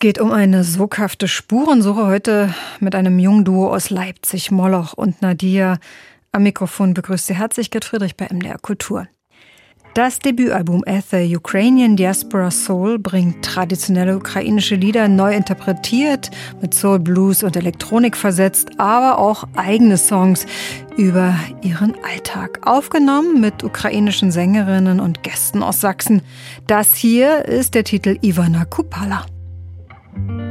geht um eine soghafte Spurensuche heute mit einem jungen Duo aus Leipzig, Moloch und Nadia. Am Mikrofon begrüßt Sie herzlich Gerd Friedrich bei MDR Kultur. Das Debütalbum the Ukrainian Diaspora Soul bringt traditionelle ukrainische Lieder neu interpretiert, mit Soul, Blues und Elektronik versetzt, aber auch eigene Songs über ihren Alltag. Aufgenommen mit ukrainischen Sängerinnen und Gästen aus Sachsen. Das hier ist der Titel Ivana Kupala. Thank you.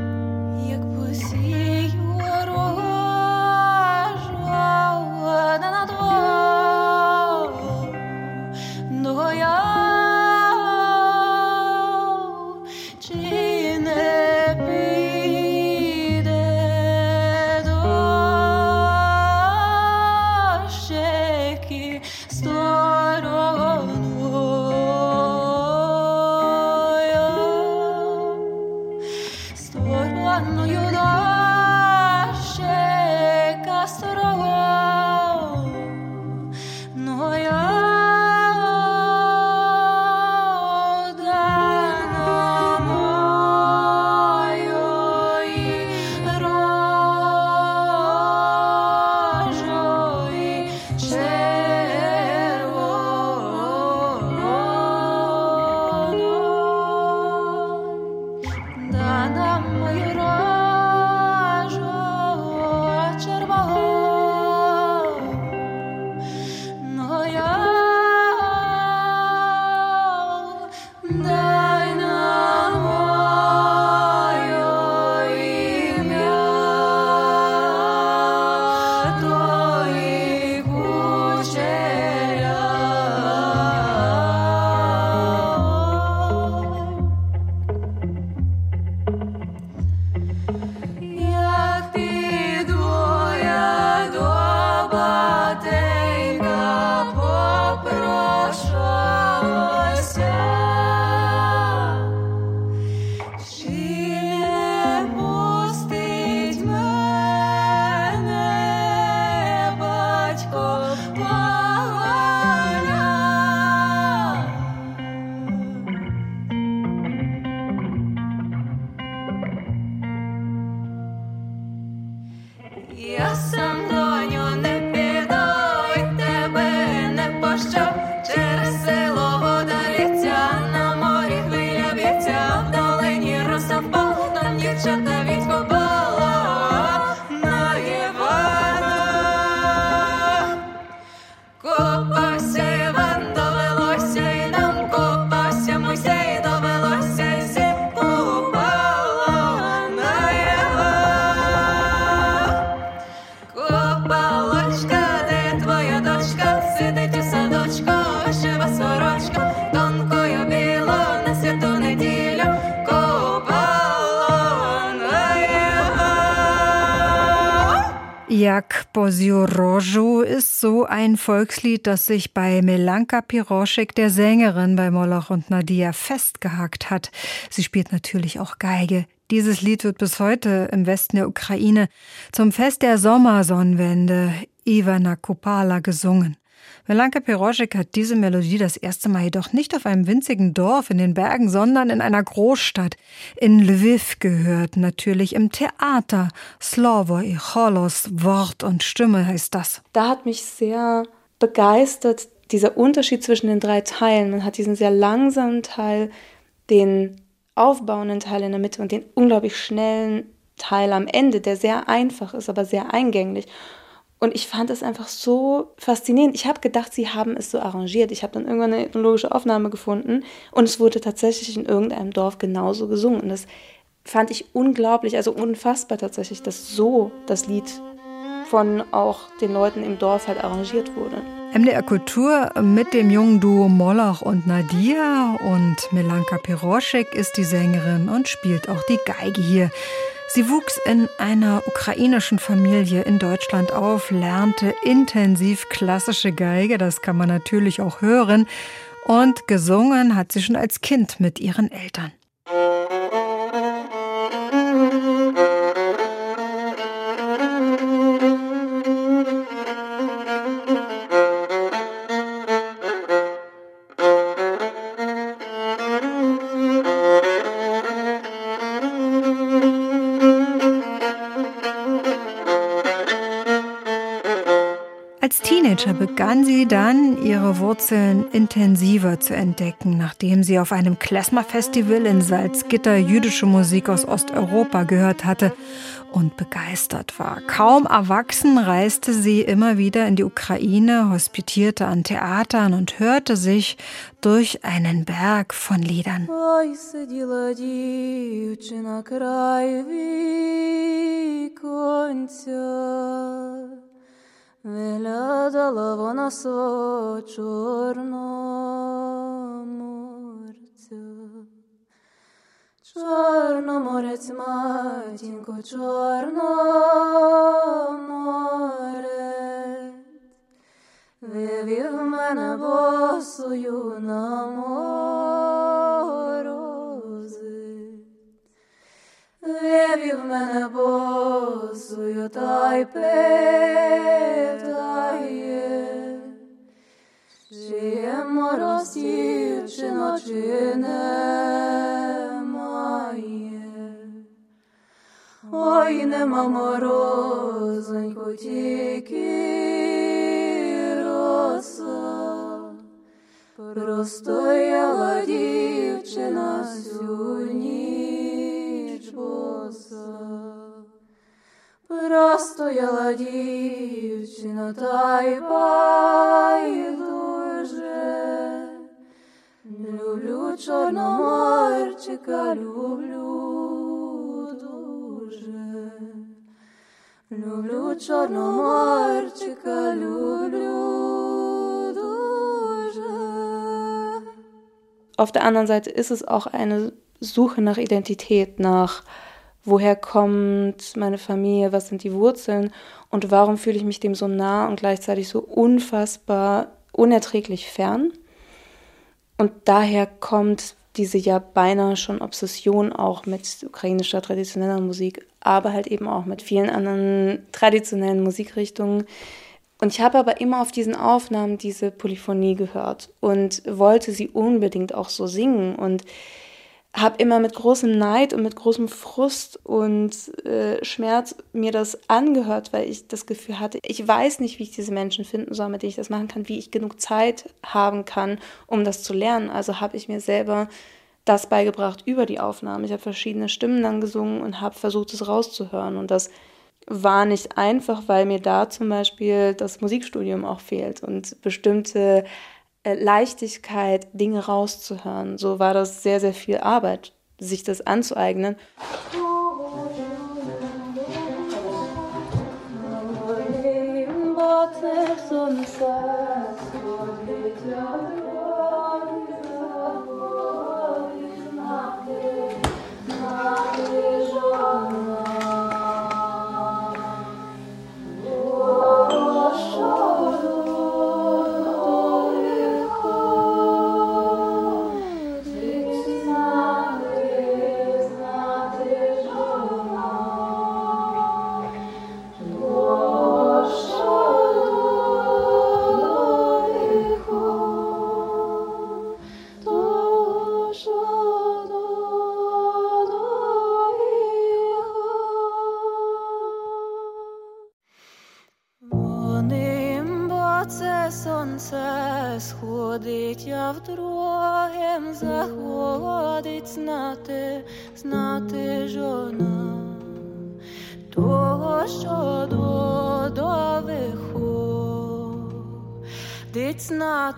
Bosiorożu ist so ein Volkslied, das sich bei Melanka Piroschek, der Sängerin bei Moloch und Nadia, festgehakt hat. Sie spielt natürlich auch Geige. Dieses Lied wird bis heute im Westen der Ukraine zum Fest der Sommersonnenwende Ivana Kupala gesungen. Melanka Piroschek hat diese Melodie das erste Mal jedoch nicht auf einem winzigen Dorf in den Bergen, sondern in einer Großstadt in Lviv gehört, natürlich im Theater. Slovo i Cholos, Wort und Stimme heißt das. Da hat mich sehr begeistert dieser Unterschied zwischen den drei Teilen. Man hat diesen sehr langsamen Teil, den aufbauenden Teil in der Mitte und den unglaublich schnellen Teil am Ende, der sehr einfach ist, aber sehr eingänglich. Und ich fand es einfach so faszinierend. Ich habe gedacht, sie haben es so arrangiert. Ich habe dann irgendwann eine ethnologische Aufnahme gefunden und es wurde tatsächlich in irgendeinem Dorf genauso gesungen. Und das fand ich unglaublich, also unfassbar tatsächlich, dass so das Lied von auch den Leuten im Dorf halt arrangiert wurde. MDR Kultur mit dem jungen Duo Mollach und Nadia und Melanka Piroschek ist die Sängerin und spielt auch die Geige hier. Sie wuchs in einer ukrainischen Familie in Deutschland auf, lernte intensiv klassische Geige, das kann man natürlich auch hören, und gesungen hat sie schon als Kind mit ihren Eltern. Begann sie dann, ihre Wurzeln intensiver zu entdecken, nachdem sie auf einem Klezmer-Festival in Salzgitter jüdische Musik aus Osteuropa gehört hatte und begeistert war. Kaum erwachsen reiste sie immer wieder in die Ukraine, hospitierte an Theatern und hörte sich durch einen Berg von Liedern. Виглядала вона свого чорноморця. Чорноморець, матінко, чорноморець, вивів мене босою на морози, вивів мене босою та й питає, чи є мороз дівчино, чи не. Ой, нема морозонько, тільки роса, простояла дівчина всю ніч боса, простояла дівчина та й байдуже, люблю чорноморчика, люблю. Люблю Чорноморчика, люблю дуже. Auf der anderen Seite ist es auch eine Suche nach Identität, nach woher kommt meine Familie, was sind die Wurzeln und warum fühle ich mich dem so nah und gleichzeitig so unfassbar unerträglich fern. Und daher kommt diese ja beinahe schon Obsession auch mit ukrainischer traditioneller Musik, aber halt eben auch mit vielen anderen traditionellen Musikrichtungen. Und ich habe aber immer auf diesen Aufnahmen diese Polyphonie gehört und wollte sie unbedingt auch so singen und habe immer mit großem Neid und mit großem Frust und äh, Schmerz mir das angehört, weil ich das Gefühl hatte, ich weiß nicht, wie ich diese Menschen finden soll, mit denen ich das machen kann, wie ich genug Zeit haben kann, um das zu lernen. Also habe ich mir selber das beigebracht über die Aufnahme. Ich habe verschiedene Stimmen dann gesungen und habe versucht, es rauszuhören. Und das war nicht einfach, weil mir da zum Beispiel das Musikstudium auch fehlt und bestimmte Leichtigkeit, Dinge rauszuhören. So war das sehr, sehr viel Arbeit, sich das anzueignen.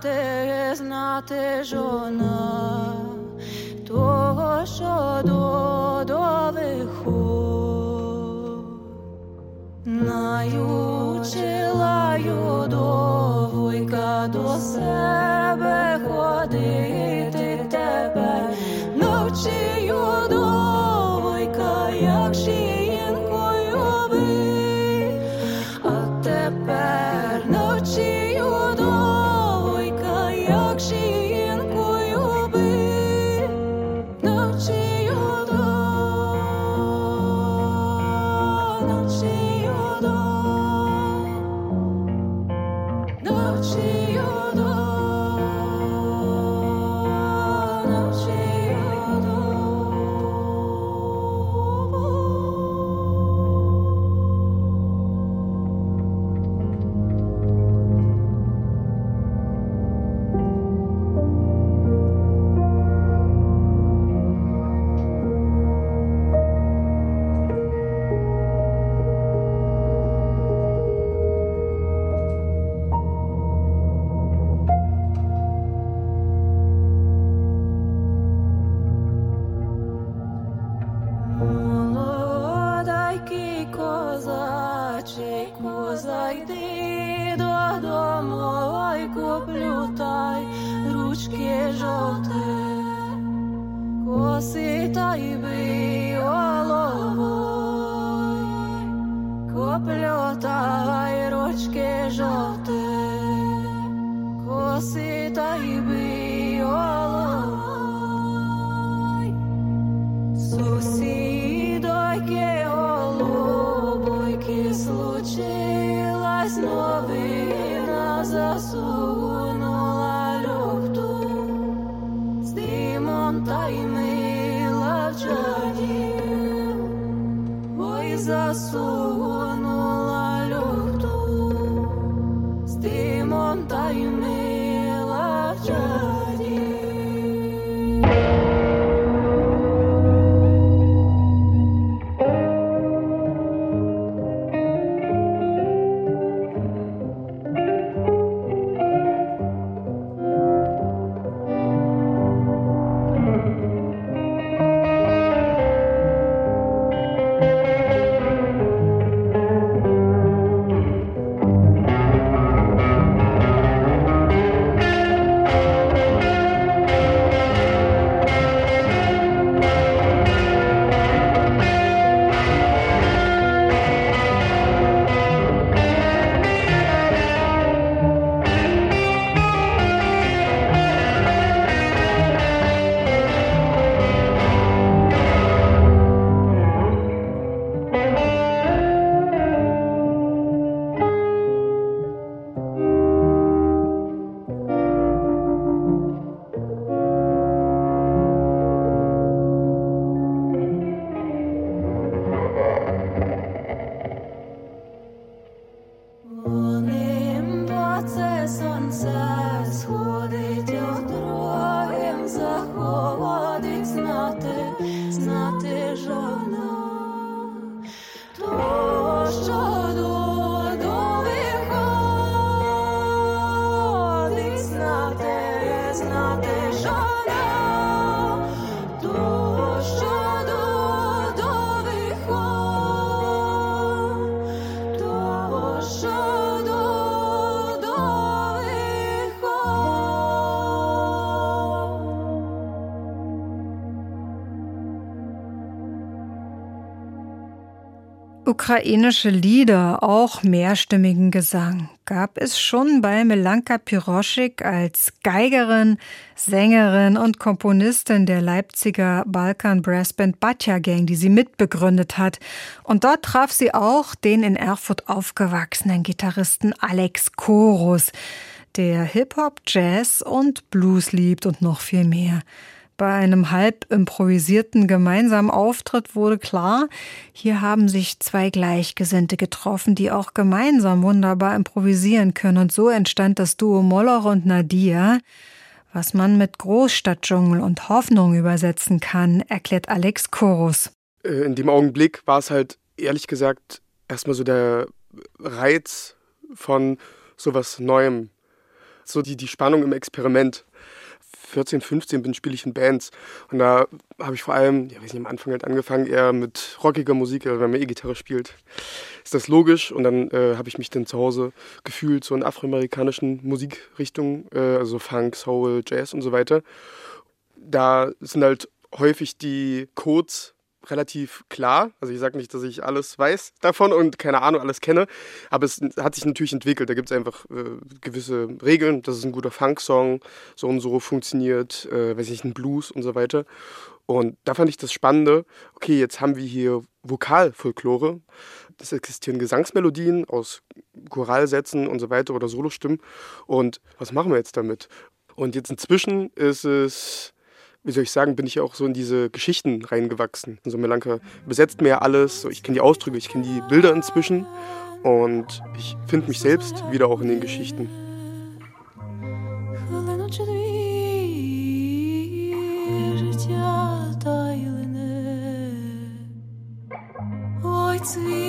Знати, знати жона, того, що до, до виху. Наючила до вуйка до себе I saw. Ukrainische Lieder, auch mehrstimmigen Gesang, gab es schon bei Melanka Piroschik als Geigerin, Sängerin und Komponistin der Leipziger Balkan Brassband Batja Gang, die sie mitbegründet hat. Und dort traf sie auch den in Erfurt aufgewachsenen Gitarristen Alex Chorus, der Hip-Hop, Jazz und Blues liebt und noch viel mehr. Bei einem halb improvisierten gemeinsamen Auftritt wurde klar, hier haben sich zwei Gleichgesinnte getroffen, die auch gemeinsam wunderbar improvisieren können. Und so entstand das Duo Moloch und Nadia, was man mit Großstadtdschungel und Hoffnung übersetzen kann, erklärt Alex Chorus. Äh, in dem Augenblick war es halt ehrlich gesagt erstmal so der Reiz von sowas Neuem, so die, die Spannung im Experiment. 14, 15 bin, spiele ich in Bands. Und da habe ich vor allem, ja, weiß nicht, am Anfang halt angefangen, eher mit rockiger Musik, also wenn man E-Gitarre spielt, ist das logisch. Und dann äh, habe ich mich dann zu Hause gefühlt, so in afroamerikanischen Musikrichtungen, äh, also Funk, Soul, Jazz und so weiter. Da sind halt häufig die Codes relativ klar. Also ich sage nicht, dass ich alles weiß davon und keine Ahnung, alles kenne, aber es hat sich natürlich entwickelt. Da gibt es einfach äh, gewisse Regeln. Das ist ein guter Funk-Song, so und so funktioniert, äh, weiß ich, ein Blues und so weiter. Und da fand ich das Spannende, okay, jetzt haben wir hier Vokalfolklore. Es existieren Gesangsmelodien aus Choralsätzen und so weiter oder Solostimmen. Und was machen wir jetzt damit? Und jetzt inzwischen ist es wie soll ich sagen, bin ich auch so in diese Geschichten reingewachsen. Also Melanka besetzt mir ja alles, so, ich kenne die Ausdrücke, ich kenne die Bilder inzwischen und ich finde mich selbst wieder auch in den Geschichten. Ой, цвет.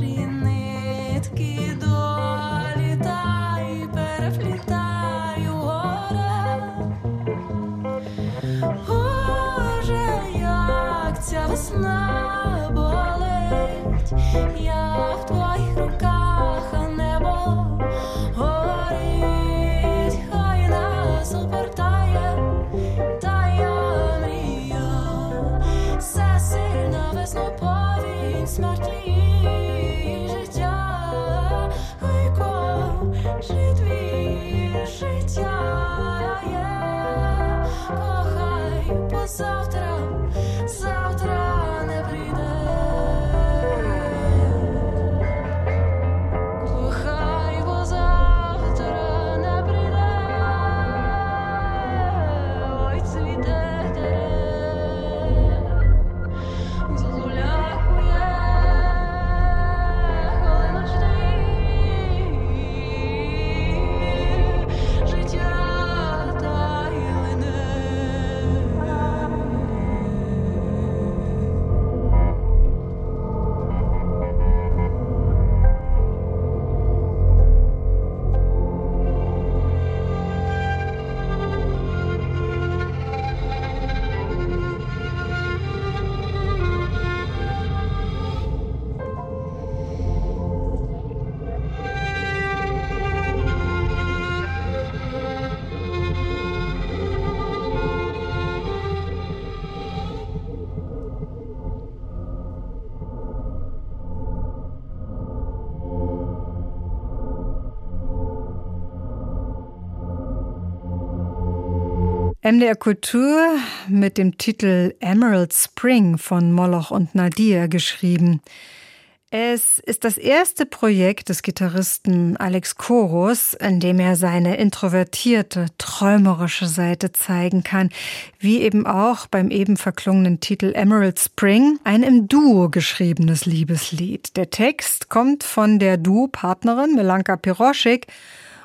machine MDR Kultur mit dem Titel Emerald Spring von Moloch und Nadir geschrieben. Es ist das erste Projekt des Gitarristen Alex Koros, in dem er seine introvertierte, träumerische Seite zeigen kann, wie eben auch beim eben verklungenen Titel Emerald Spring, ein im Duo geschriebenes Liebeslied. Der Text kommt von der Duo-Partnerin Melanka Piroschik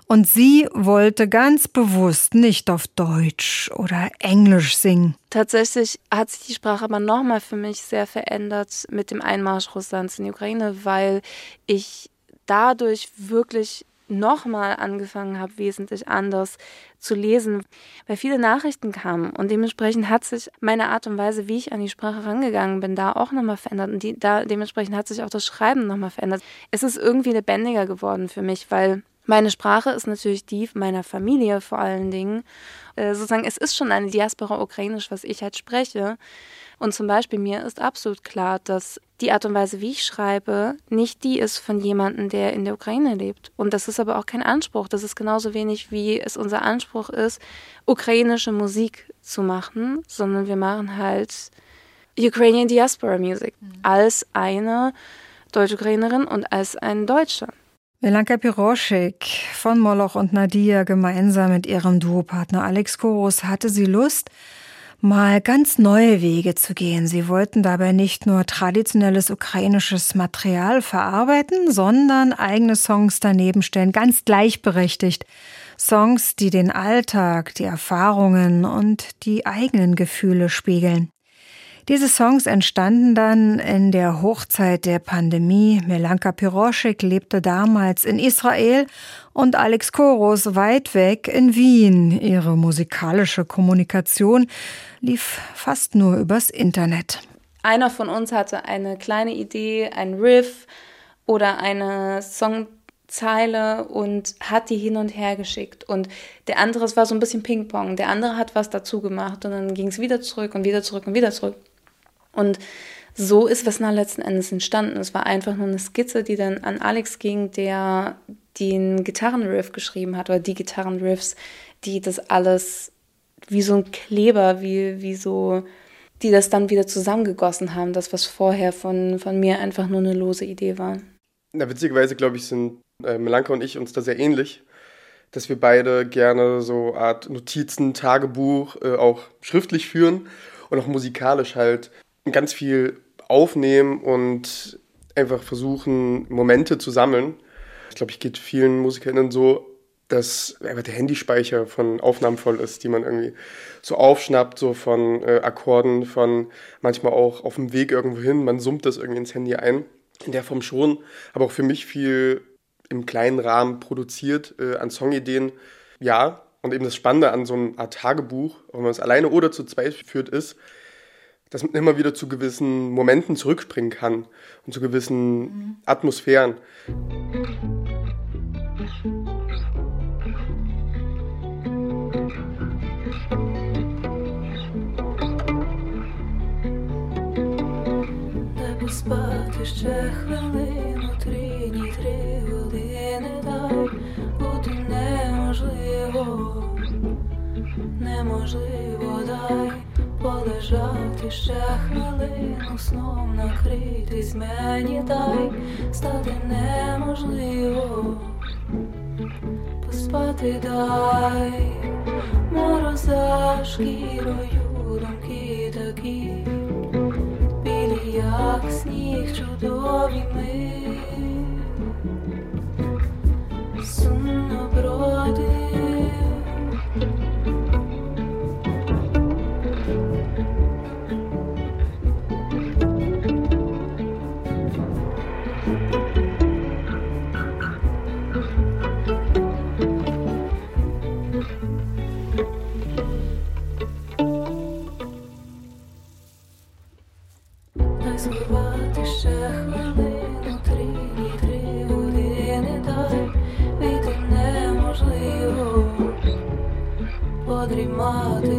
und sie wollte ganz bewusst nicht auf Deutsch oder Englisch singen. Tatsächlich hat sich die Sprache aber nochmal für mich sehr verändert mit dem Einmarsch Russlands in die Ukraine, weil ich dadurch wirklich nochmal angefangen habe, wesentlich anders zu lesen, weil viele Nachrichten kamen und dementsprechend hat sich meine Art und Weise, wie ich an die Sprache rangegangen bin, da auch nochmal verändert und die, da dementsprechend hat sich auch das Schreiben nochmal verändert. Es ist irgendwie lebendiger geworden für mich, weil meine Sprache ist natürlich die meiner Familie vor allen Dingen. Äh, sozusagen, es ist schon eine Diaspora ukrainisch, was ich halt spreche. Und zum Beispiel mir ist absolut klar, dass die Art und Weise, wie ich schreibe, nicht die ist von jemandem, der in der Ukraine lebt. Und das ist aber auch kein Anspruch. Das ist genauso wenig, wie es unser Anspruch ist, ukrainische Musik zu machen, sondern wir machen halt Ukrainian Diaspora Music als eine Deutsch-Ukrainerin und als ein Deutscher. Melanka Piroschek von Moloch und Nadia gemeinsam mit ihrem Duopartner Alex Koros hatte sie Lust, mal ganz neue Wege zu gehen. Sie wollten dabei nicht nur traditionelles ukrainisches Material verarbeiten, sondern eigene Songs daneben stellen, ganz gleichberechtigt. Songs, die den Alltag, die Erfahrungen und die eigenen Gefühle spiegeln. Diese Songs entstanden dann in der Hochzeit der Pandemie. Melanka Piroschek lebte damals in Israel und Alex Koros weit weg in Wien. Ihre musikalische Kommunikation lief fast nur übers Internet. Einer von uns hatte eine kleine Idee, ein Riff oder eine Songzeile und hat die hin und her geschickt. Und der andere, es war so ein bisschen Ping-Pong. Der andere hat was dazu gemacht und dann ging es wieder zurück und wieder zurück und wieder zurück. Und so ist nach letzten Endes entstanden. Es war einfach nur eine Skizze, die dann an Alex ging, der den Gitarrenriff geschrieben hat oder die Gitarrenriffs, die das alles wie so ein Kleber, wie, wie so, die das dann wieder zusammengegossen haben, das, was vorher von, von mir einfach nur eine lose Idee war. Na, witzigerweise, glaube ich, sind äh, Melanka und ich uns da sehr ähnlich, dass wir beide gerne so Art Notizen, Tagebuch äh, auch schriftlich führen und auch musikalisch halt ganz viel aufnehmen und einfach versuchen, Momente zu sammeln. Ich glaube, ich geht vielen MusikerInnen so, dass einfach der Handyspeicher von Aufnahmen voll ist, die man irgendwie so aufschnappt, so von äh, Akkorden, von manchmal auch auf dem Weg irgendwo hin. Man summt das irgendwie ins Handy ein. In der Form schon, aber auch für mich viel im kleinen Rahmen produziert äh, an Songideen. Ja, und eben das Spannende an so einer Art Tagebuch, ob man es alleine oder zu zweit führt, ist, dass man immer wieder zu gewissen Momenten zurückspringen kann und zu gewissen mhm. Atmosphären. Спати ще хвилину, три ні три години дай бути неможливо, неможливо дай Полежати ще хвилину, сном накритись мені дай, стати неможливо, поспати дай, мороз за шкірою думки такі, білі, як сніг, чудові ми, сумно бродив. walk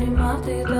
mi matida.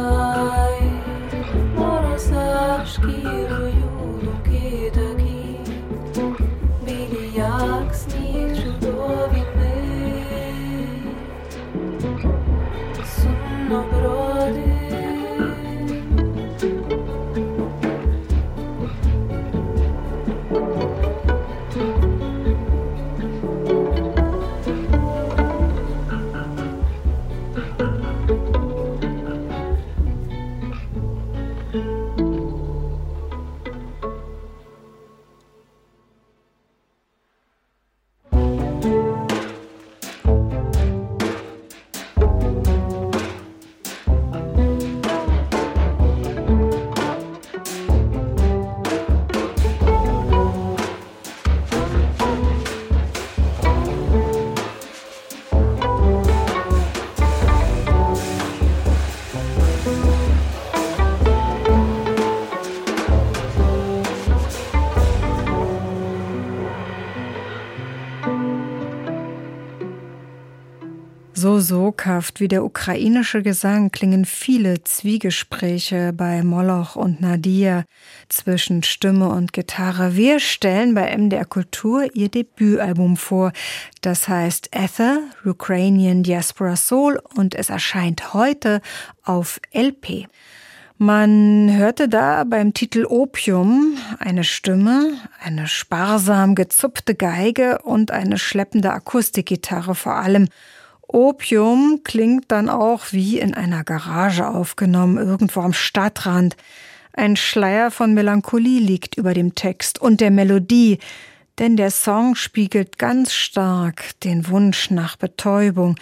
So soghaft wie der ukrainische Gesang klingen viele Zwiegespräche bei Moloch und Nadia zwischen Stimme und Gitarre. Wir stellen bei MDR Kultur ihr Debütalbum vor. Das heißt Ether, Ukrainian Diaspora Soul und es erscheint heute auf LP. Man hörte da beim Titel Opium eine Stimme, eine sparsam gezupfte Geige und eine schleppende Akustikgitarre vor allem. Opium klingt dann auch wie in einer Garage aufgenommen, irgendwo am Stadtrand. Ein Schleier von Melancholie liegt über dem Text und der Melodie, denn der Song spiegelt ganz stark den Wunsch nach Betäubung,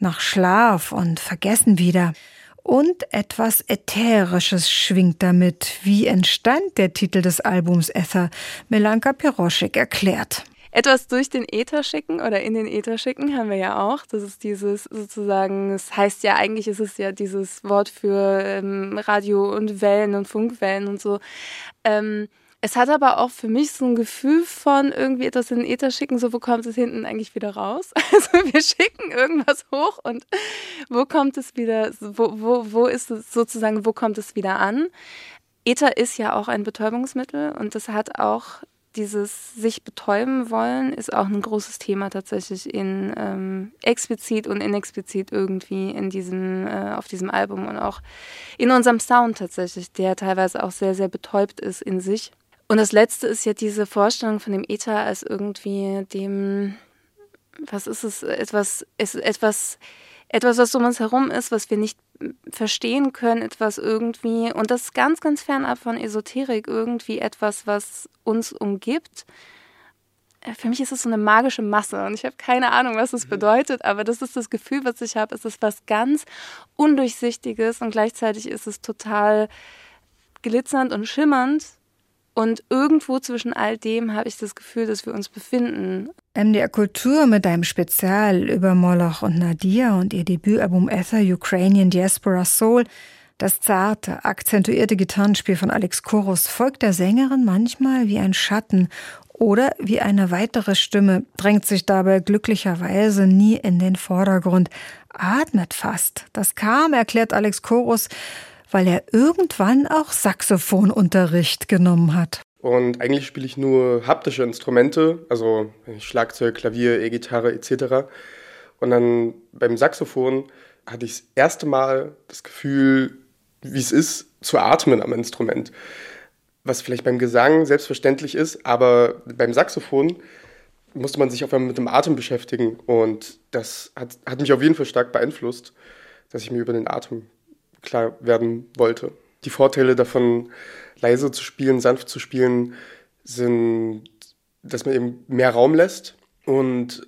nach Schlaf und Vergessen wieder. Und etwas Ätherisches schwingt damit. Wie entstand der Titel des Albums Ether? Melanka Piroschek erklärt etwas durch den Äther schicken oder in den Äther schicken haben wir ja auch. Das ist dieses sozusagen, es das heißt ja eigentlich, ist es ja dieses Wort für ähm, Radio und Wellen und Funkwellen und so. Ähm, es hat aber auch für mich so ein Gefühl von irgendwie etwas in den Äther schicken, so wo kommt es hinten eigentlich wieder raus? Also wir schicken irgendwas hoch und wo kommt es wieder, wo, wo, wo ist es sozusagen, wo kommt es wieder an? Äther ist ja auch ein Betäubungsmittel und das hat auch dieses sich betäuben wollen ist auch ein großes Thema tatsächlich in ähm, explizit und inexplizit irgendwie in diesem äh, auf diesem Album und auch in unserem Sound tatsächlich, der teilweise auch sehr sehr betäubt ist in sich. Und das letzte ist ja diese Vorstellung von dem Ether als irgendwie dem was ist es etwas ist etwas etwas, was um uns herum ist, was wir nicht verstehen können, etwas irgendwie, und das ist ganz, ganz fernab von Esoterik, irgendwie etwas, was uns umgibt. Äh, für mich ist es so eine magische Masse und ich habe keine Ahnung, was es mhm. bedeutet, aber das ist das Gefühl, was ich habe. Es ist was ganz Undurchsichtiges und gleichzeitig ist es total glitzernd und schimmernd und irgendwo zwischen all dem habe ich das Gefühl, dass wir uns befinden. MDR Kultur mit einem Spezial über Moloch und Nadia und ihr Debütalbum Ether Ukrainian Diaspora Soul. Das zarte, akzentuierte Gitarrenspiel von Alex Koros folgt der Sängerin manchmal wie ein Schatten oder wie eine weitere Stimme, drängt sich dabei glücklicherweise nie in den Vordergrund, atmet fast. Das kam, erklärt Alex Koros, weil er irgendwann auch Saxophonunterricht genommen hat. Und eigentlich spiele ich nur haptische Instrumente, also Schlagzeug, Klavier, E-Gitarre etc. Und dann beim Saxophon hatte ich das erste Mal das Gefühl, wie es ist, zu atmen am Instrument. Was vielleicht beim Gesang selbstverständlich ist, aber beim Saxophon musste man sich auf einmal mit dem Atem beschäftigen. Und das hat, hat mich auf jeden Fall stark beeinflusst, dass ich mir über den Atem klar werden wollte. Die Vorteile davon, leise zu spielen, sanft zu spielen, sind, dass man eben mehr Raum lässt und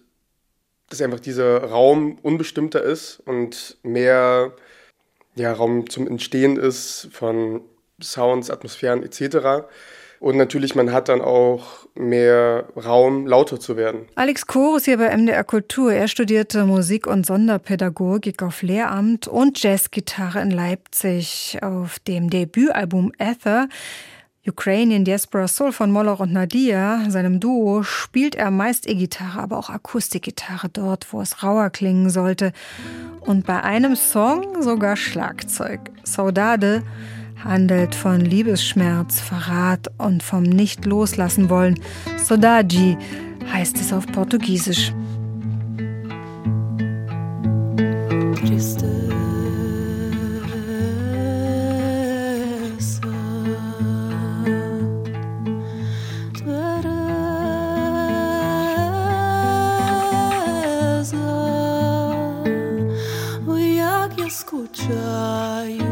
dass einfach dieser Raum unbestimmter ist und mehr ja, Raum zum Entstehen ist von Sounds, Atmosphären etc. Und natürlich, man hat dann auch mehr Raum, lauter zu werden. Alex ist hier bei MDR Kultur. Er studierte Musik- und Sonderpädagogik auf Lehramt und Jazzgitarre in Leipzig. Auf dem Debütalbum Ether Ukrainian Diaspora Soul von Moloch und Nadia, seinem Duo, spielt er meist E-Gitarre, aber auch Akustikgitarre dort, wo es rauer klingen sollte. Und bei einem Song sogar Schlagzeug. Saudade handelt von Liebesschmerz, Verrat und vom Nicht-Loslassen-Wollen. Sodaji heißt es auf Portugiesisch. Triste. escuchar.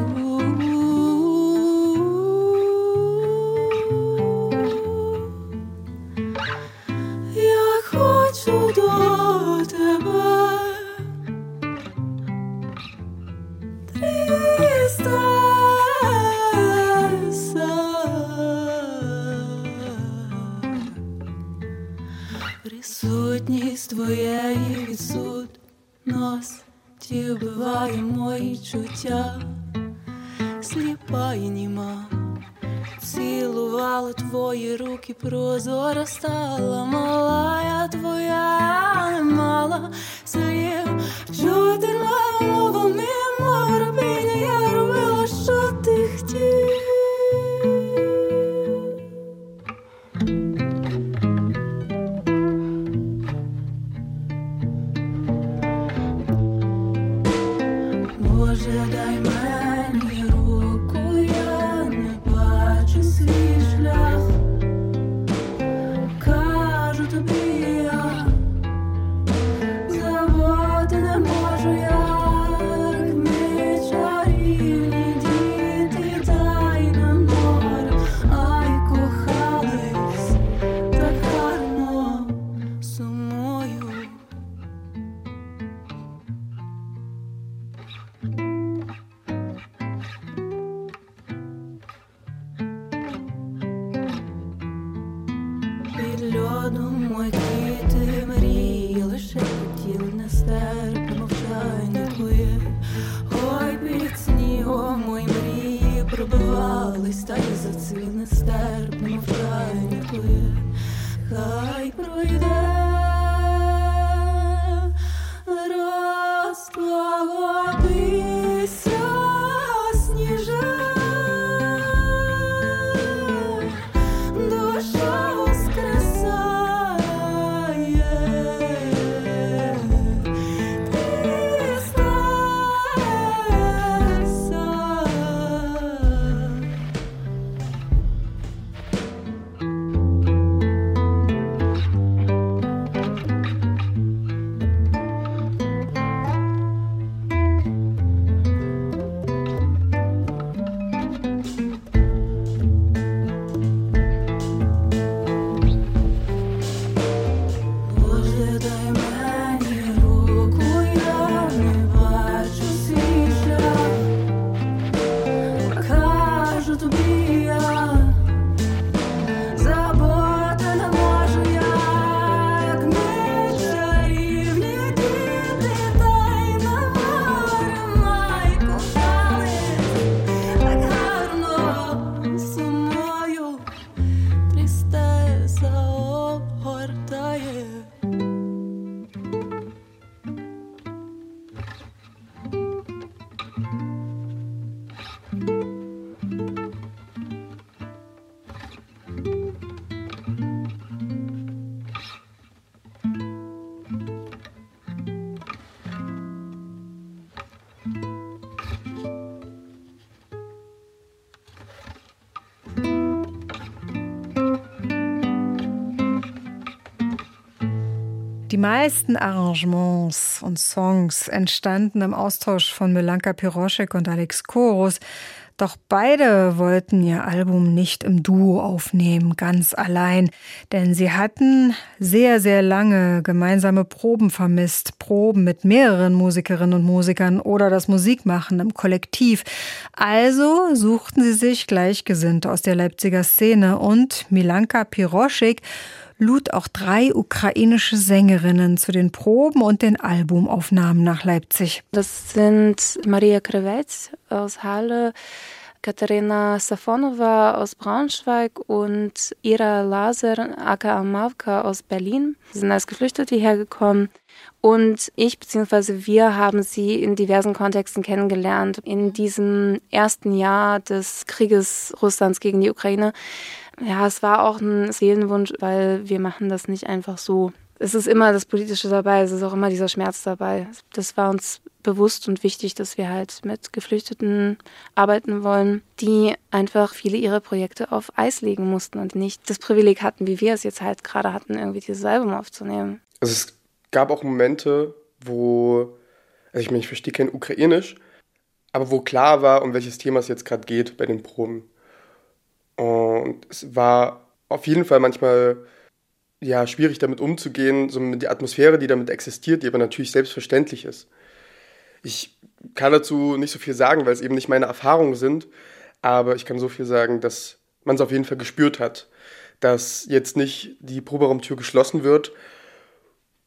Die meisten Arrangements und Songs entstanden im Austausch von Milanka Piroschek und Alex Koros. Doch beide wollten ihr Album nicht im Duo aufnehmen, ganz allein, denn sie hatten sehr, sehr lange gemeinsame Proben vermisst, Proben mit mehreren Musikerinnen und Musikern oder das Musikmachen im Kollektiv. Also suchten sie sich Gleichgesinnte aus der Leipziger Szene und Milanka Piroschek lud auch drei ukrainische Sängerinnen zu den Proben und den Albumaufnahmen nach Leipzig. Das sind Maria Krewetz aus Halle, Katharina Safonova aus Braunschweig und Ira Laser, aka Mavka aus Berlin. Sie sind als Geflüchtete hergekommen. Und ich bzw. wir haben sie in diversen Kontexten kennengelernt. In diesem ersten Jahr des Krieges Russlands gegen die Ukraine ja, es war auch ein Seelenwunsch, weil wir machen das nicht einfach so. Es ist immer das Politische dabei, es ist auch immer dieser Schmerz dabei. Das war uns bewusst und wichtig, dass wir halt mit Geflüchteten arbeiten wollen, die einfach viele ihrer Projekte auf Eis legen mussten und nicht das Privileg hatten, wie wir es jetzt halt gerade hatten, irgendwie dieses Album aufzunehmen. Also es gab auch Momente, wo, also ich meine, ich verstehe kein Ukrainisch, aber wo klar war, um welches Thema es jetzt gerade geht bei den Proben. Und es war auf jeden Fall manchmal ja, schwierig damit umzugehen, so mit der Atmosphäre, die damit existiert, die aber natürlich selbstverständlich ist. Ich kann dazu nicht so viel sagen, weil es eben nicht meine Erfahrungen sind, aber ich kann so viel sagen, dass man es auf jeden Fall gespürt hat, dass jetzt nicht die Proberaumtür geschlossen wird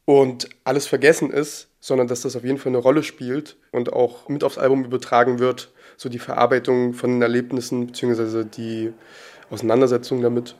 und alles vergessen ist, sondern dass das auf jeden Fall eine Rolle spielt und auch mit aufs Album übertragen wird so die Verarbeitung von Erlebnissen bzw. die Auseinandersetzung damit.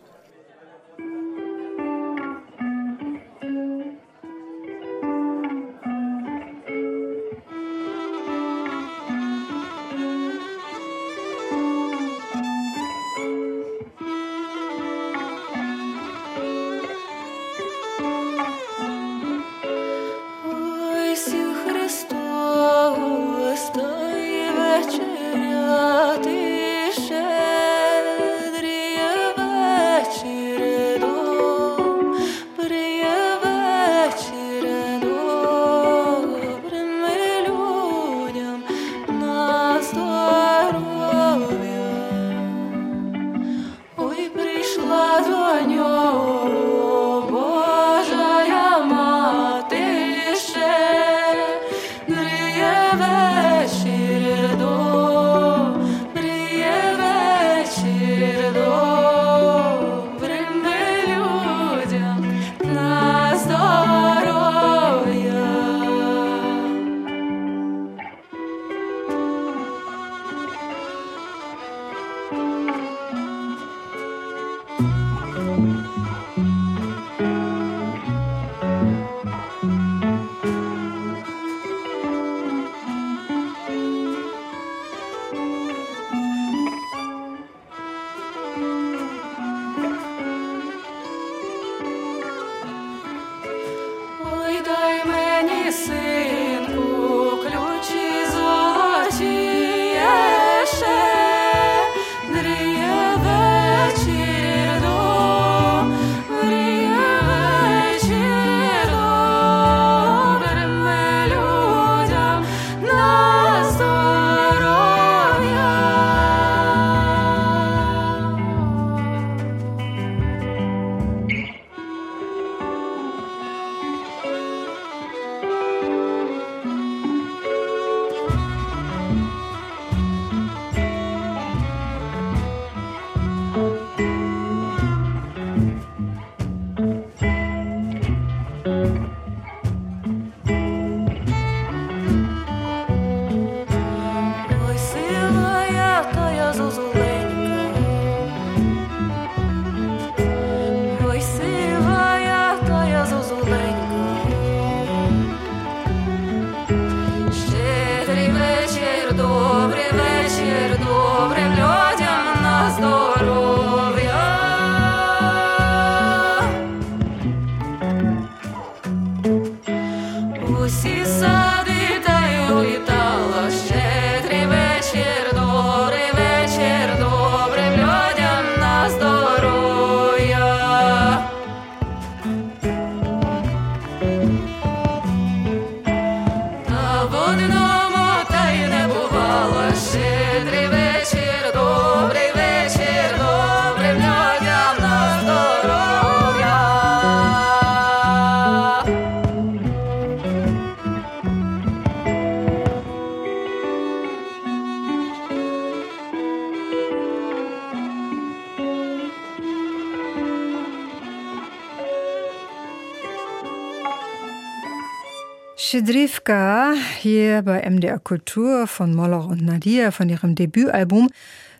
Schedrivka hier bei MDR Kultur von Moloch und Nadir von ihrem Debütalbum.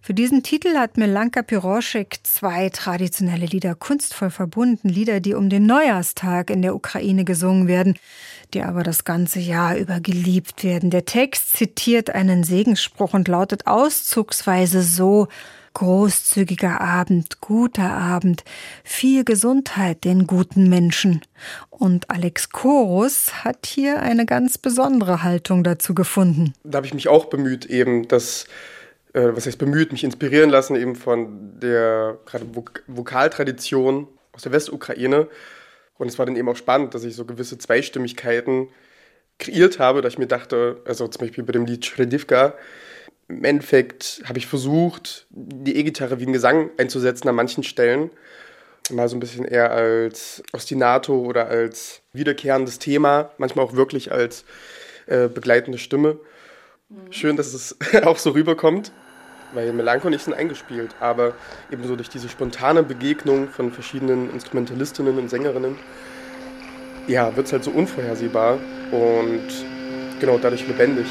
Für diesen Titel hat Melanka Piroschek zwei traditionelle Lieder kunstvoll verbunden, Lieder, die um den Neujahrstag in der Ukraine gesungen werden, die aber das ganze Jahr über geliebt werden. Der Text zitiert einen Segensspruch und lautet auszugsweise so großzügiger Abend, guter Abend, viel Gesundheit den guten Menschen. Und Alex Chorus hat hier eine ganz besondere Haltung dazu gefunden. Da habe ich mich auch bemüht, eben das, äh, was heißt bemüht, mich inspirieren lassen, eben von der gerade Vok Vokaltradition aus der Westukraine. Und es war dann eben auch spannend, dass ich so gewisse Zweistimmigkeiten kreiert habe, da ich mir dachte, also zum Beispiel bei dem Lied Shredivka, im Endeffekt habe ich versucht, die E-Gitarre wie ein Gesang einzusetzen an manchen Stellen. Mal so ein bisschen eher als Ostinato oder als wiederkehrendes Thema, manchmal auch wirklich als äh, begleitende Stimme. Mhm. Schön, dass es auch so rüberkommt, weil Melancho nicht sind eingespielt, aber eben so durch diese spontane Begegnung von verschiedenen Instrumentalistinnen und Sängerinnen, ja, wird es halt so unvorhersehbar und genau dadurch lebendig.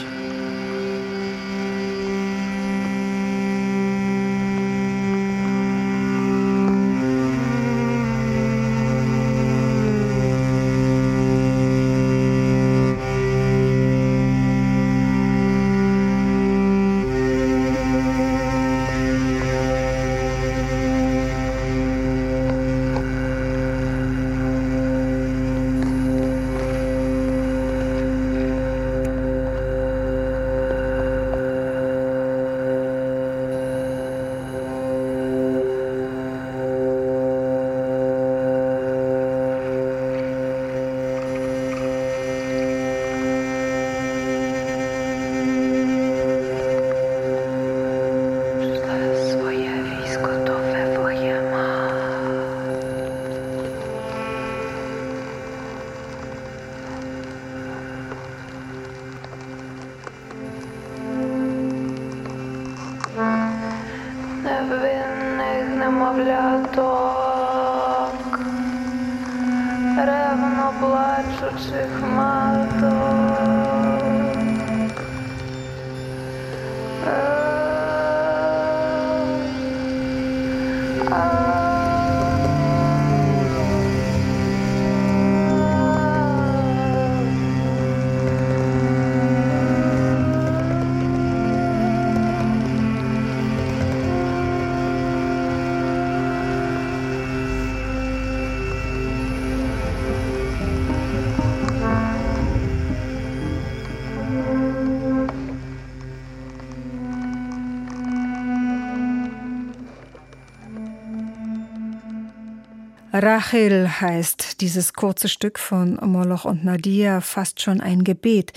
Rachel heißt dieses kurze Stück von Moloch und Nadia fast schon ein Gebet.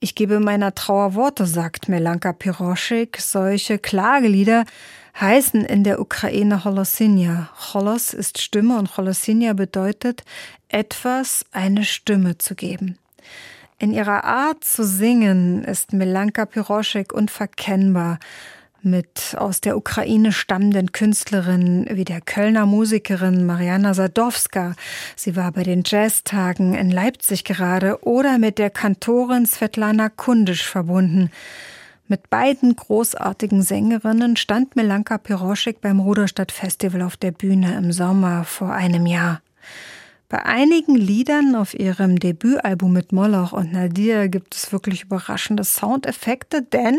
Ich gebe meiner Trauer Worte, sagt Melanka Piroschik. Solche Klagelieder heißen in der Ukraine Holosinja. Holos ist Stimme und Holosinja bedeutet, etwas eine Stimme zu geben. In ihrer Art zu singen ist Melanka Piroschek unverkennbar mit aus der Ukraine stammenden Künstlerinnen wie der Kölner Musikerin Mariana Sadowska, sie war bei den Jazztagen in Leipzig gerade, oder mit der Kantorin Svetlana Kundisch verbunden. Mit beiden großartigen Sängerinnen stand Melanka Piroschek beim Ruderstadt Festival auf der Bühne im Sommer vor einem Jahr. Bei einigen Liedern auf ihrem Debütalbum mit Moloch und Nadir gibt es wirklich überraschende Soundeffekte, denn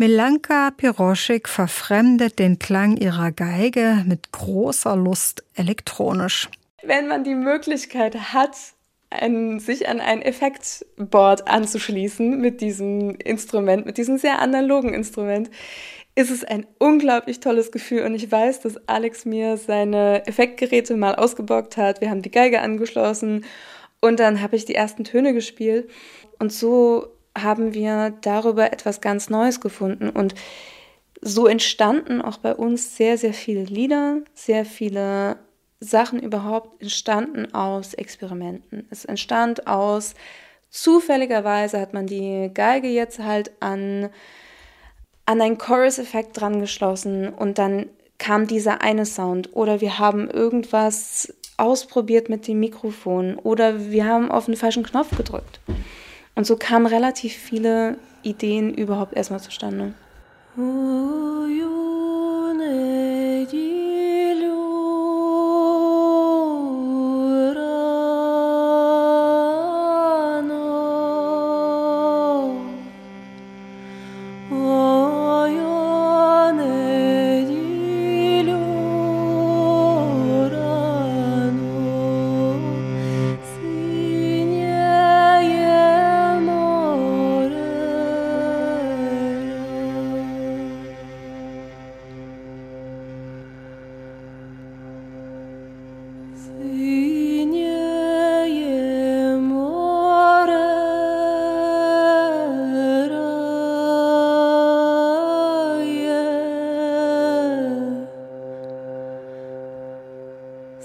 Milanka Piroschik verfremdet den Klang ihrer Geige mit großer Lust elektronisch. Wenn man die Möglichkeit hat, ein, sich an ein Effektboard anzuschließen mit diesem Instrument, mit diesem sehr analogen Instrument, ist es ein unglaublich tolles Gefühl und ich weiß, dass Alex mir seine Effektgeräte mal ausgeborgt hat. Wir haben die Geige angeschlossen und dann habe ich die ersten Töne gespielt und so haben wir darüber etwas ganz Neues gefunden. Und so entstanden auch bei uns sehr, sehr viele Lieder, sehr viele Sachen überhaupt entstanden aus Experimenten. Es entstand aus, zufälligerweise hat man die Geige jetzt halt an, an einen Chorus-Effekt dran geschlossen und dann kam dieser eine Sound. Oder wir haben irgendwas ausprobiert mit dem Mikrofon oder wir haben auf den falschen Knopf gedrückt. Und so kamen relativ viele Ideen überhaupt erstmal zustande. Oh,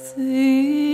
see.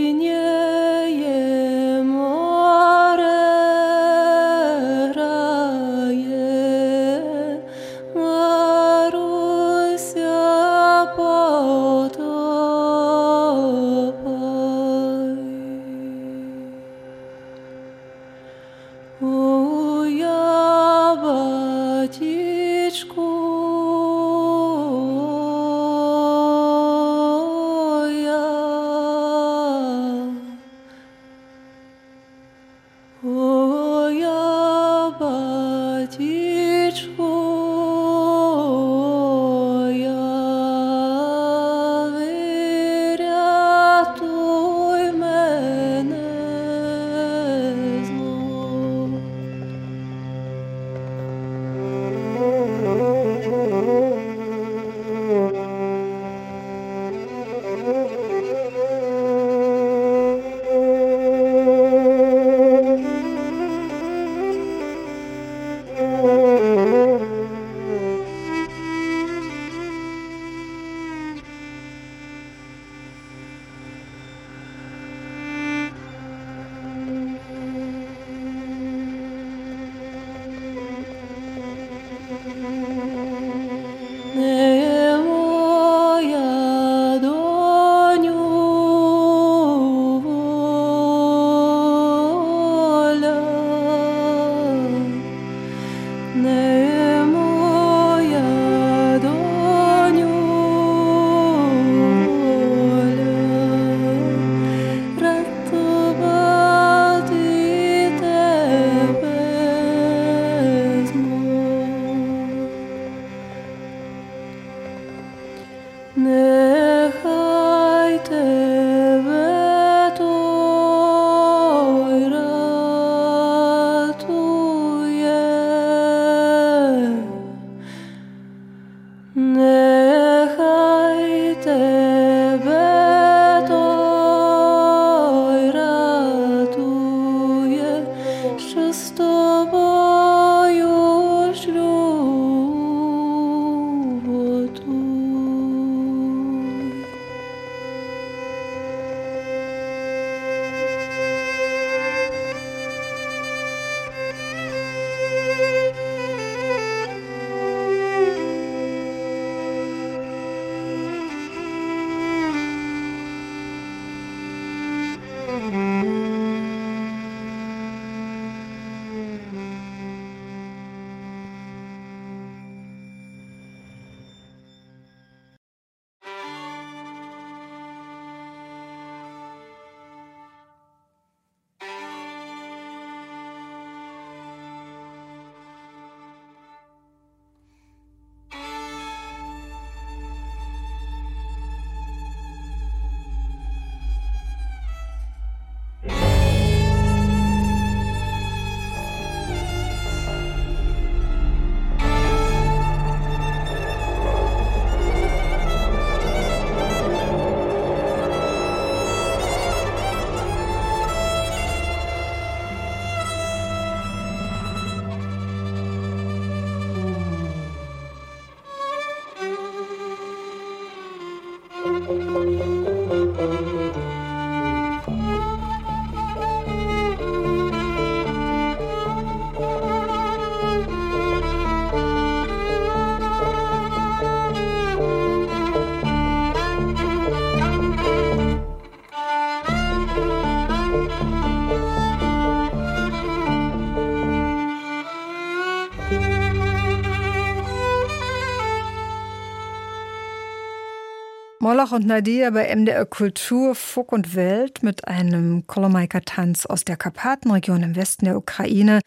Moloch und Nadia bei MDR Kultur, Fug und Welt mit einem Kolomaika-Tanz aus der Karpatenregion im Westen der Ukraine.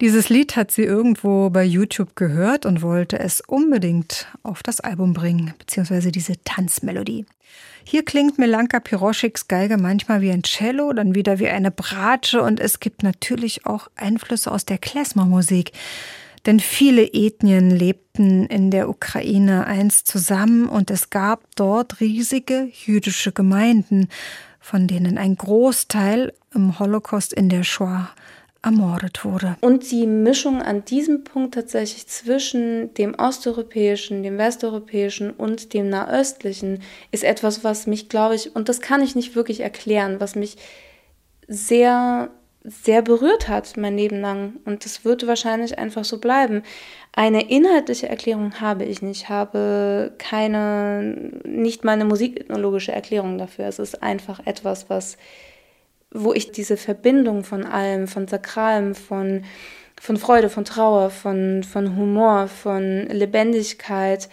Dieses Lied hat sie irgendwo bei YouTube gehört und wollte es unbedingt auf das Album bringen, beziehungsweise diese Tanzmelodie. Hier klingt Melanka Piroschiks Geige manchmal wie ein Cello, dann wieder wie eine Bratsche und es gibt natürlich auch Einflüsse aus der Klezmer-Musik. Denn viele Ethnien lebten in der Ukraine einst zusammen und es gab dort riesige jüdische Gemeinden, von denen ein Großteil im Holocaust in der Shoah ermordet wurde. Und die Mischung an diesem Punkt tatsächlich zwischen dem osteuropäischen, dem westeuropäischen und dem nahöstlichen ist etwas, was mich, glaube ich, und das kann ich nicht wirklich erklären, was mich sehr sehr berührt hat mein Leben lang. Und das wird wahrscheinlich einfach so bleiben. Eine inhaltliche Erklärung habe ich nicht. Ich habe keine, nicht mal eine musikethnologische Erklärung dafür. Es ist einfach etwas, was, wo ich diese Verbindung von allem, von Sakralem, von, von Freude, von Trauer, von, von Humor, von Lebendigkeit,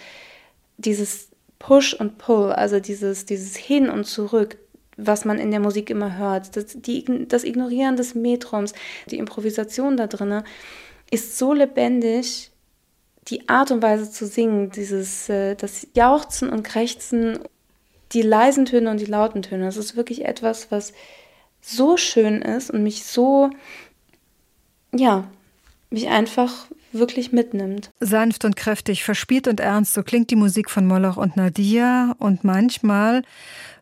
dieses Push und Pull, also dieses, dieses Hin und Zurück, was man in der Musik immer hört. Das, die, das Ignorieren des Metrums, die Improvisation da drin ist so lebendig, die Art und Weise zu singen, dieses, äh, das Jauchzen und Krächzen, die leisen Töne und die lauten Töne. Das ist wirklich etwas, was so schön ist und mich so, ja, mich einfach wirklich mitnimmt. Sanft und kräftig, verspielt und ernst, so klingt die Musik von Moloch und Nadia und manchmal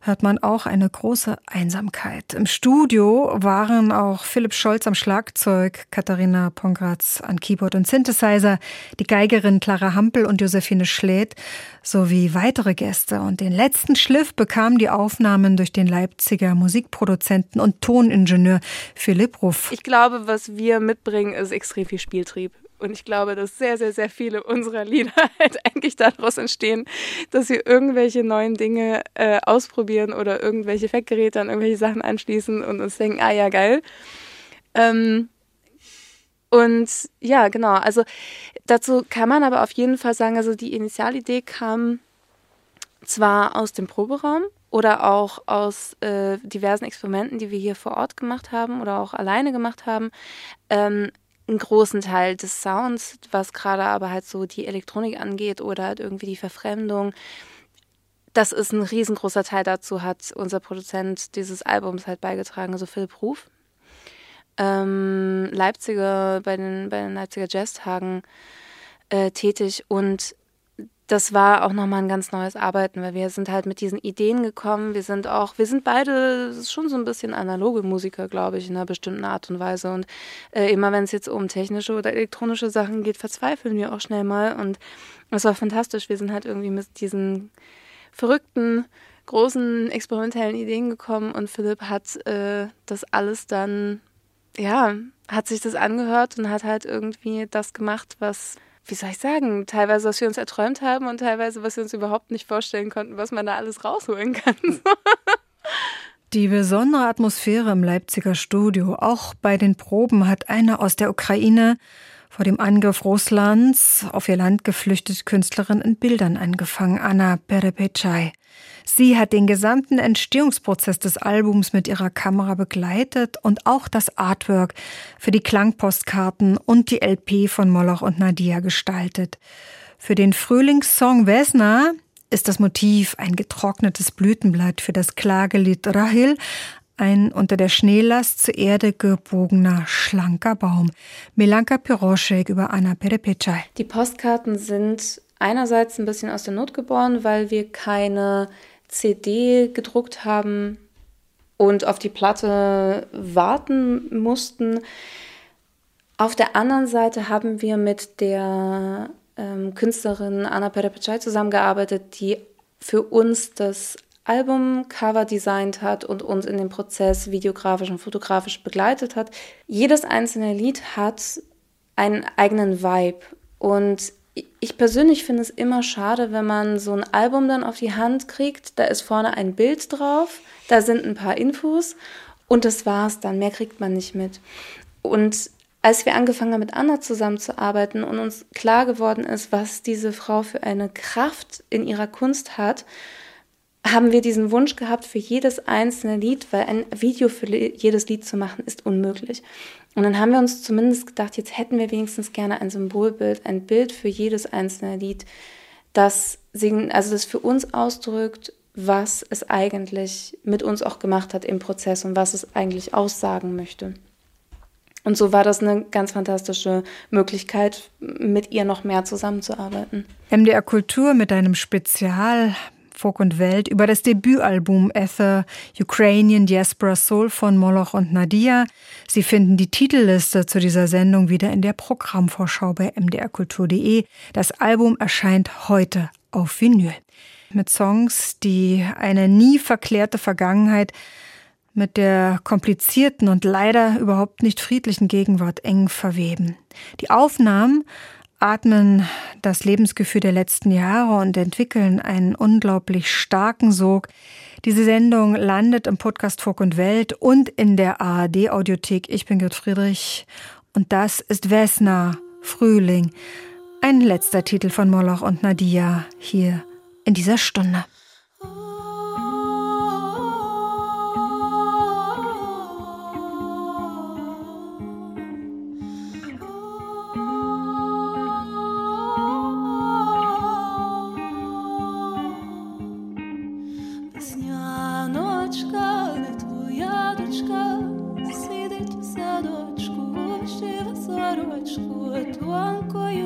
hört man auch eine große Einsamkeit. Im Studio waren auch Philipp Scholz am Schlagzeug, Katharina Pongratz an Keyboard und Synthesizer, die Geigerin Clara Hampel und Josephine Schlädt sowie weitere Gäste. Und den letzten Schliff bekamen die Aufnahmen durch den Leipziger Musikproduzenten und Toningenieur Philipp Ruff. Ich glaube, was wir mitbringen, ist extrem viel Spieltrieb. Und ich glaube, dass sehr, sehr, sehr viele unserer Lieder halt eigentlich daraus entstehen, dass wir irgendwelche neuen Dinge äh, ausprobieren oder irgendwelche Effektgeräte an irgendwelche Sachen anschließen und uns denken, ah ja, geil. Ähm, und ja, genau. Also dazu kann man aber auf jeden Fall sagen, also die Initialidee kam zwar aus dem Proberaum oder auch aus äh, diversen Experimenten, die wir hier vor Ort gemacht haben oder auch alleine gemacht haben. Ähm, einen großen Teil des Sounds, was gerade aber halt so die Elektronik angeht oder halt irgendwie die Verfremdung. Das ist ein riesengroßer Teil dazu, hat unser Produzent dieses Albums halt beigetragen, also Philipp Ruf. Ähm, Leipziger, bei den, bei den Leipziger Jazztagen äh, tätig und das war auch nochmal ein ganz neues Arbeiten, weil wir sind halt mit diesen Ideen gekommen. Wir sind auch, wir sind beide schon so ein bisschen analoge Musiker, glaube ich, in einer bestimmten Art und Weise. Und äh, immer wenn es jetzt um technische oder elektronische Sachen geht, verzweifeln wir auch schnell mal. Und es war fantastisch. Wir sind halt irgendwie mit diesen verrückten, großen, experimentellen Ideen gekommen und Philipp hat äh, das alles dann, ja, hat sich das angehört und hat halt irgendwie das gemacht, was wie soll ich sagen, teilweise, was wir uns erträumt haben und teilweise, was wir uns überhaupt nicht vorstellen konnten, was man da alles rausholen kann. Die besondere Atmosphäre im Leipziger Studio, auch bei den Proben, hat eine aus der Ukraine vor dem Angriff Russlands auf ihr Land geflüchtete Künstlerin in Bildern angefangen, Anna Perepechai. Sie hat den gesamten Entstehungsprozess des Albums mit ihrer Kamera begleitet und auch das Artwork für die Klangpostkarten und die LP von Moloch und Nadia gestaltet. Für den Frühlingssong Vesna ist das Motiv ein getrocknetes Blütenblatt für das Klagelied Rahil, ein unter der Schneelast zur Erde gebogener, schlanker Baum. Melanka Piroschek über Anna Perepechai. Die Postkarten sind einerseits ein bisschen aus der Not geboren, weil wir keine CD gedruckt haben und auf die Platte warten mussten. Auf der anderen Seite haben wir mit der ähm, Künstlerin Anna Perepechai zusammengearbeitet, die für uns das Albumcover designt hat und uns in dem Prozess videografisch und fotografisch begleitet hat. Jedes einzelne Lied hat einen eigenen Vibe und ich persönlich finde es immer schade, wenn man so ein Album dann auf die Hand kriegt. Da ist vorne ein Bild drauf, da sind ein paar Infos und das war's dann. Mehr kriegt man nicht mit. Und als wir angefangen haben, mit Anna zusammenzuarbeiten und uns klar geworden ist, was diese Frau für eine Kraft in ihrer Kunst hat, haben wir diesen Wunsch gehabt für jedes einzelne Lied, weil ein Video für jedes Lied zu machen ist unmöglich. Und dann haben wir uns zumindest gedacht, jetzt hätten wir wenigstens gerne ein Symbolbild, ein Bild für jedes einzelne Lied, das, also das für uns ausdrückt, was es eigentlich mit uns auch gemacht hat im Prozess und was es eigentlich aussagen möchte. Und so war das eine ganz fantastische Möglichkeit, mit ihr noch mehr zusammenzuarbeiten. MDR Kultur mit einem Spezial Folk und Welt über das Debütalbum Ether Ukrainian Diaspora Soul von Moloch und Nadia. Sie finden die Titelliste zu dieser Sendung wieder in der Programmvorschau bei mdrkultur.de. Das Album erscheint heute auf Vinyl. Mit Songs, die eine nie verklärte Vergangenheit mit der komplizierten und leider überhaupt nicht friedlichen Gegenwart eng verweben. Die Aufnahmen atmen das Lebensgefühl der letzten Jahre und entwickeln einen unglaublich starken Sog. Diese Sendung landet im Podcast Folk und Welt und in der ARD Audiothek. Ich bin Gerd Friedrich und das ist Vesna Frühling. Ein letzter Titel von Moloch und Nadia hier in dieser Stunde. 过。